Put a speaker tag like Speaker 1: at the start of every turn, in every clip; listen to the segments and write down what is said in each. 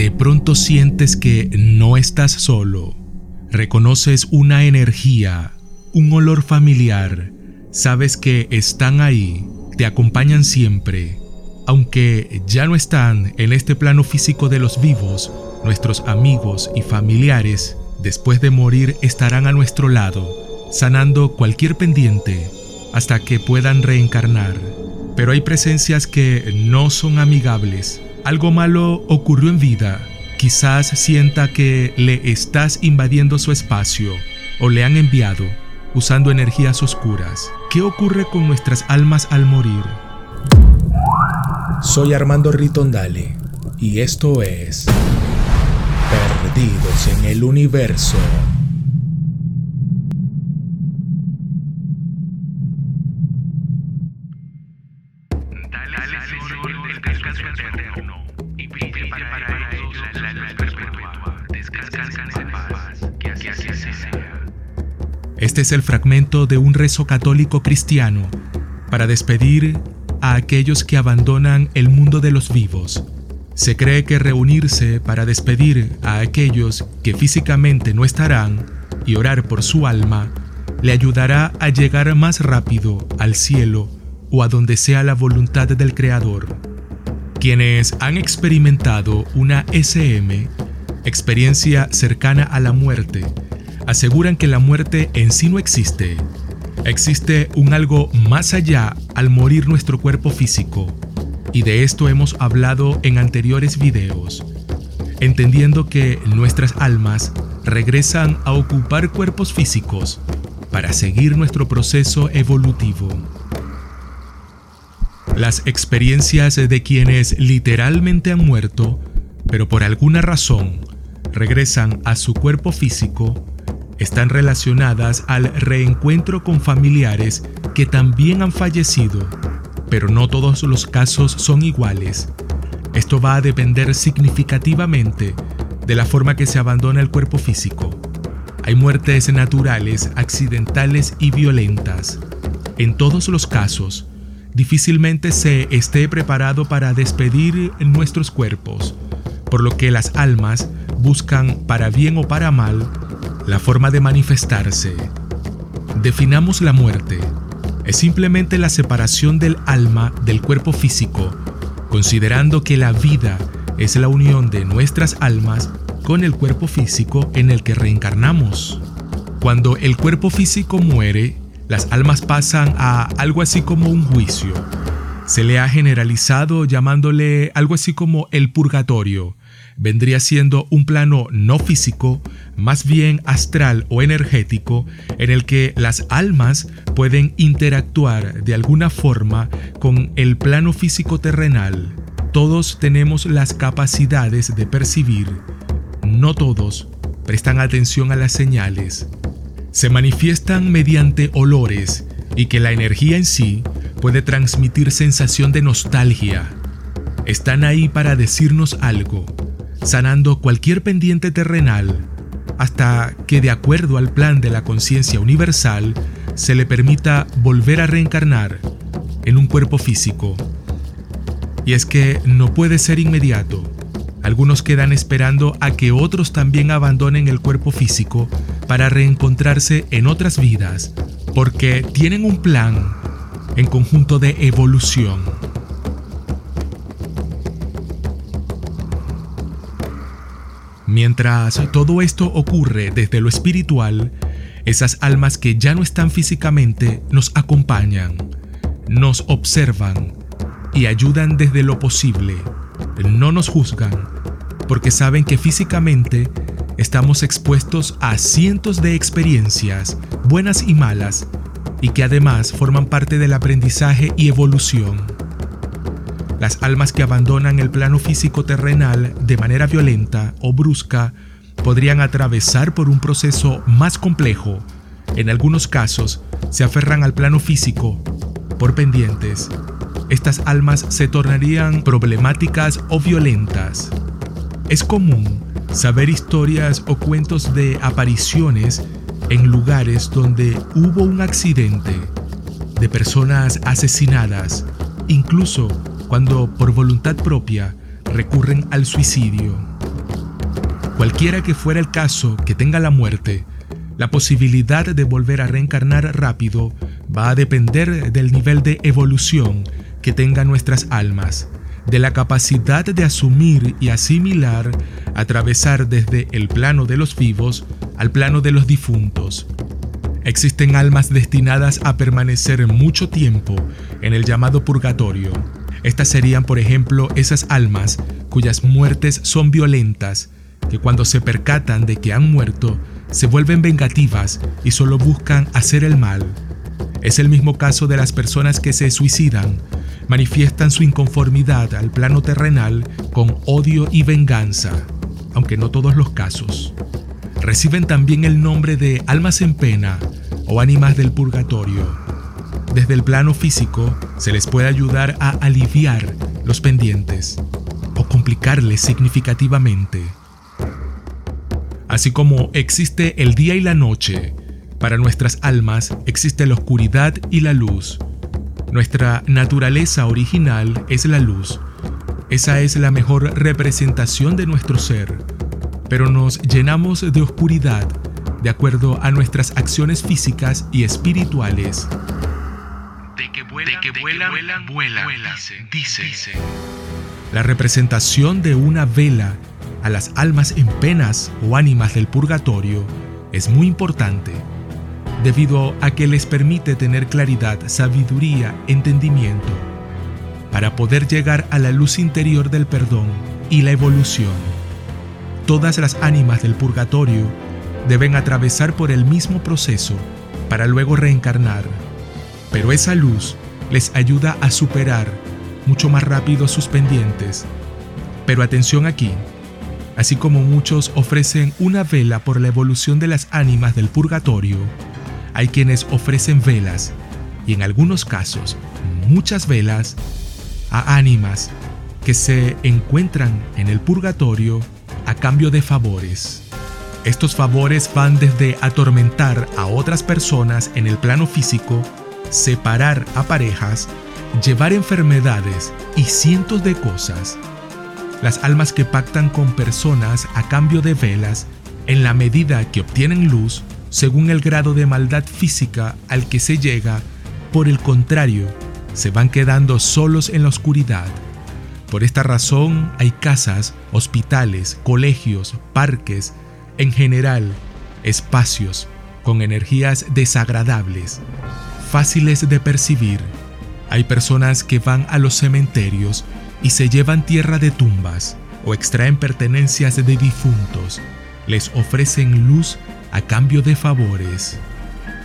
Speaker 1: De pronto sientes que no estás solo. Reconoces una energía, un olor familiar. Sabes que están ahí, te acompañan siempre. Aunque ya no están en este plano físico de los vivos, nuestros amigos y familiares, después de morir estarán a nuestro lado, sanando cualquier pendiente hasta que puedan reencarnar. Pero hay presencias que no son amigables. Algo malo ocurrió en vida. Quizás sienta que le estás invadiendo su espacio o le han enviado usando energías oscuras. ¿Qué ocurre con nuestras almas al morir?
Speaker 2: Soy Armando Ritondale y esto es Perdidos en el Universo.
Speaker 1: Este es el fragmento de un rezo católico cristiano para despedir a aquellos que abandonan el mundo de los vivos. Se cree que reunirse para despedir a aquellos que físicamente no estarán y orar por su alma le ayudará a llegar más rápido al cielo o a donde sea la voluntad del Creador. Quienes han experimentado una SM, experiencia cercana a la muerte, aseguran que la muerte en sí no existe. Existe un algo más allá al morir nuestro cuerpo físico, y de esto hemos hablado en anteriores videos, entendiendo que nuestras almas regresan a ocupar cuerpos físicos para seguir nuestro proceso evolutivo. Las experiencias de quienes literalmente han muerto, pero por alguna razón regresan a su cuerpo físico, están relacionadas al reencuentro con familiares que también han fallecido, pero no todos los casos son iguales. Esto va a depender significativamente de la forma que se abandona el cuerpo físico. Hay muertes naturales, accidentales y violentas. En todos los casos, difícilmente se esté preparado para despedir nuestros cuerpos, por lo que las almas buscan, para bien o para mal, la forma de manifestarse. Definamos la muerte. Es simplemente la separación del alma del cuerpo físico, considerando que la vida es la unión de nuestras almas con el cuerpo físico en el que reencarnamos. Cuando el cuerpo físico muere, las almas pasan a algo así como un juicio. Se le ha generalizado llamándole algo así como el purgatorio, vendría siendo un plano no físico, más bien astral o energético, en el que las almas pueden interactuar de alguna forma con el plano físico terrenal. Todos tenemos las capacidades de percibir, no todos prestan atención a las señales. Se manifiestan mediante olores y que la energía en sí puede transmitir sensación de nostalgia. Están ahí para decirnos algo, sanando cualquier pendiente terrenal, hasta que de acuerdo al plan de la conciencia universal se le permita volver a reencarnar en un cuerpo físico. Y es que no puede ser inmediato. Algunos quedan esperando a que otros también abandonen el cuerpo físico para reencontrarse en otras vidas, porque tienen un plan en conjunto de evolución. Mientras todo esto ocurre desde lo espiritual, esas almas que ya no están físicamente nos acompañan, nos observan y ayudan desde lo posible. No nos juzgan porque saben que físicamente estamos expuestos a cientos de experiencias, buenas y malas, y que además forman parte del aprendizaje y evolución. Las almas que abandonan el plano físico terrenal de manera violenta o brusca podrían atravesar por un proceso más complejo. En algunos casos, se aferran al plano físico por pendientes. Estas almas se tornarían problemáticas o violentas. Es común saber historias o cuentos de apariciones en lugares donde hubo un accidente, de personas asesinadas, incluso cuando por voluntad propia recurren al suicidio. Cualquiera que fuera el caso que tenga la muerte, la posibilidad de volver a reencarnar rápido va a depender del nivel de evolución que tengan nuestras almas, de la capacidad de asumir y asimilar, atravesar desde el plano de los vivos al plano de los difuntos. Existen almas destinadas a permanecer mucho tiempo en el llamado purgatorio. Estas serían, por ejemplo, esas almas cuyas muertes son violentas, que cuando se percatan de que han muerto, se vuelven vengativas y solo buscan hacer el mal. Es el mismo caso de las personas que se suicidan, manifiestan su inconformidad al plano terrenal con odio y venganza, aunque no todos los casos. Reciben también el nombre de almas en pena o ánimas del purgatorio. Desde el plano físico se les puede ayudar a aliviar los pendientes o complicarles significativamente. Así como existe el día y la noche, para nuestras almas existe la oscuridad y la luz. Nuestra naturaleza original es la luz. Esa es la mejor representación de nuestro ser. Pero nos llenamos de oscuridad de acuerdo a nuestras acciones físicas y espirituales. De que vuelan, vuelan, vuelan, dice. La representación de una vela a las almas en penas o ánimas del purgatorio es muy importante, debido a que les permite tener claridad, sabiduría, entendimiento, para poder llegar a la luz interior del perdón y la evolución. Todas las ánimas del purgatorio deben atravesar por el mismo proceso para luego reencarnar, pero esa luz les ayuda a superar mucho más rápido sus pendientes. Pero atención aquí, así como muchos ofrecen una vela por la evolución de las ánimas del purgatorio, hay quienes ofrecen velas, y en algunos casos muchas velas, a ánimas que se encuentran en el purgatorio a cambio de favores. Estos favores van desde atormentar a otras personas en el plano físico, separar a parejas, llevar enfermedades y cientos de cosas las almas que pactan con personas a cambio de velas, en la medida que obtienen luz, según el grado de maldad física al que se llega, por el contrario, se van quedando solos en la oscuridad. Por esta razón hay casas, hospitales, colegios, parques, en general, espacios con energías desagradables, fáciles de percibir. Hay personas que van a los cementerios y se llevan tierra de tumbas o extraen pertenencias de difuntos, les ofrecen luz a cambio de favores.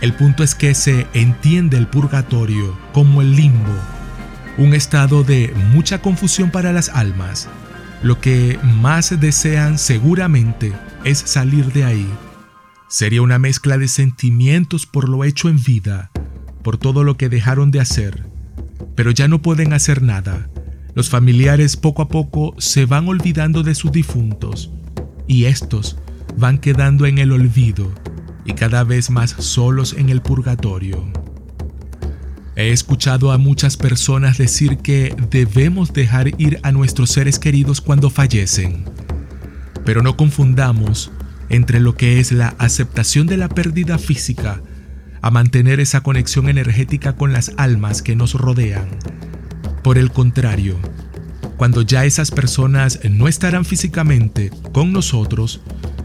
Speaker 1: El punto es que se entiende el purgatorio como el limbo, un estado de mucha confusión para las almas. Lo que más desean seguramente es salir de ahí. Sería una mezcla de sentimientos por lo hecho en vida, por todo lo que dejaron de hacer, pero ya no pueden hacer nada los familiares poco a poco se van olvidando de sus difuntos y estos van quedando en el olvido y cada vez más solos en el purgatorio. He escuchado a muchas personas decir que debemos dejar ir a nuestros seres queridos cuando fallecen, pero no confundamos entre lo que es la aceptación de la pérdida física a mantener esa conexión energética con las almas que nos rodean. Por el contrario, cuando ya esas personas no estarán físicamente con nosotros,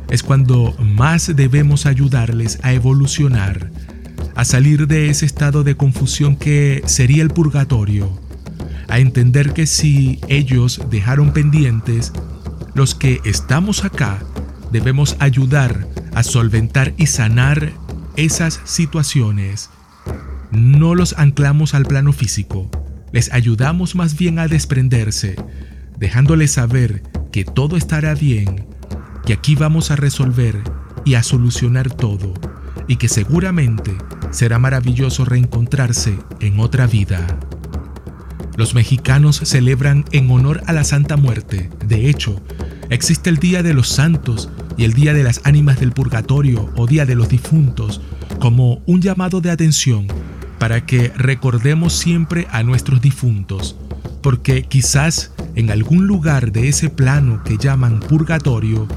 Speaker 1: es cuando más debemos ayudarles a evolucionar, a salir de ese estado de confusión que sería el purgatorio, a entender que si ellos dejaron pendientes, los que estamos acá debemos ayudar a solventar y sanar esas situaciones. No los anclamos al plano físico, les ayudamos más bien a desprenderse, dejándoles saber que todo estará bien, que aquí vamos a resolver y a solucionar todo, y que seguramente será maravilloso reencontrarse en otra vida. Los mexicanos celebran en honor a la Santa Muerte. De hecho, existe el Día de los Santos y el Día de las Ánimas del Purgatorio o Día de los Difuntos como un llamado de atención para que recordemos siempre a nuestros difuntos, porque quizás en algún lugar de ese plano que llaman purgatorio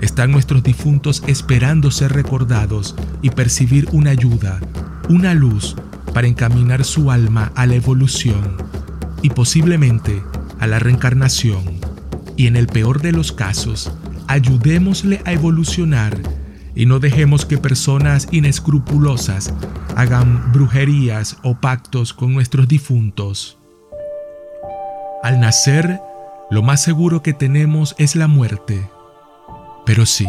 Speaker 1: están nuestros difuntos esperando ser recordados y percibir una ayuda, una luz para encaminar su alma a la evolución y posiblemente a la reencarnación. Y en el peor de los casos, ayudémosle a evolucionar y no dejemos que personas inescrupulosas hagan brujerías o pactos con nuestros difuntos. Al nacer, lo más seguro que tenemos es la muerte. Pero sí,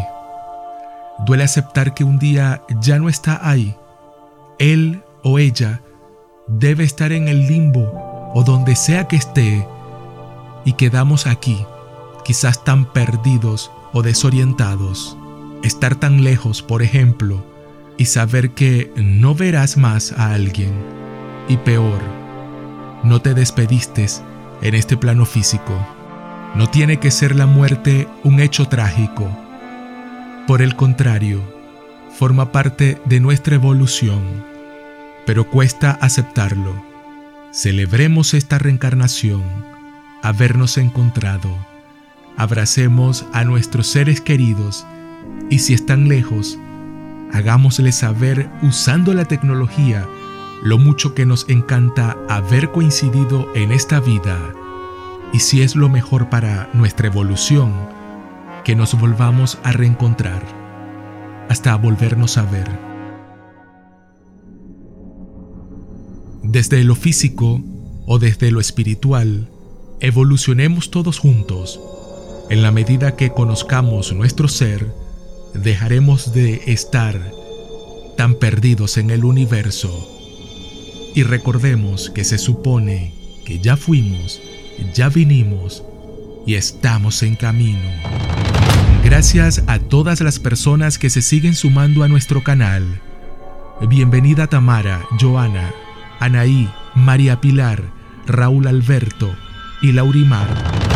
Speaker 1: duele aceptar que un día ya no está ahí. Él o ella debe estar en el limbo o donde sea que esté y quedamos aquí, quizás tan perdidos o desorientados. Estar tan lejos, por ejemplo, y saber que no verás más a alguien. Y peor, no te despediste en este plano físico. No tiene que ser la muerte un hecho trágico por el contrario, forma parte de nuestra evolución, pero cuesta aceptarlo. Celebremos esta reencarnación, habernos encontrado. Abracemos a nuestros seres queridos y si están lejos, hagámosles saber usando la tecnología lo mucho que nos encanta haber coincidido en esta vida y si es lo mejor para nuestra evolución, que nos volvamos a reencontrar, hasta volvernos a ver. Desde lo físico o desde lo espiritual, evolucionemos todos juntos. En la medida que conozcamos nuestro ser, dejaremos de estar tan perdidos en el universo. Y recordemos que se supone que ya fuimos, ya vinimos y estamos en camino. Gracias a todas las personas que se siguen sumando a nuestro canal. Bienvenida Tamara, Joana, Anaí, María Pilar, Raúl Alberto y Laurimar.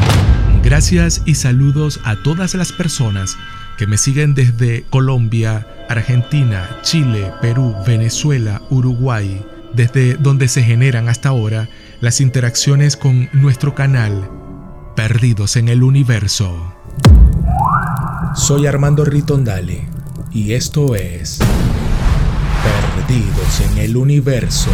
Speaker 1: Gracias y saludos a todas las personas que me siguen desde Colombia, Argentina, Chile, Perú, Venezuela, Uruguay, desde donde se generan hasta ahora las interacciones con nuestro canal, Perdidos en el Universo.
Speaker 2: Soy Armando Ritondale y esto es Perdidos en el Universo.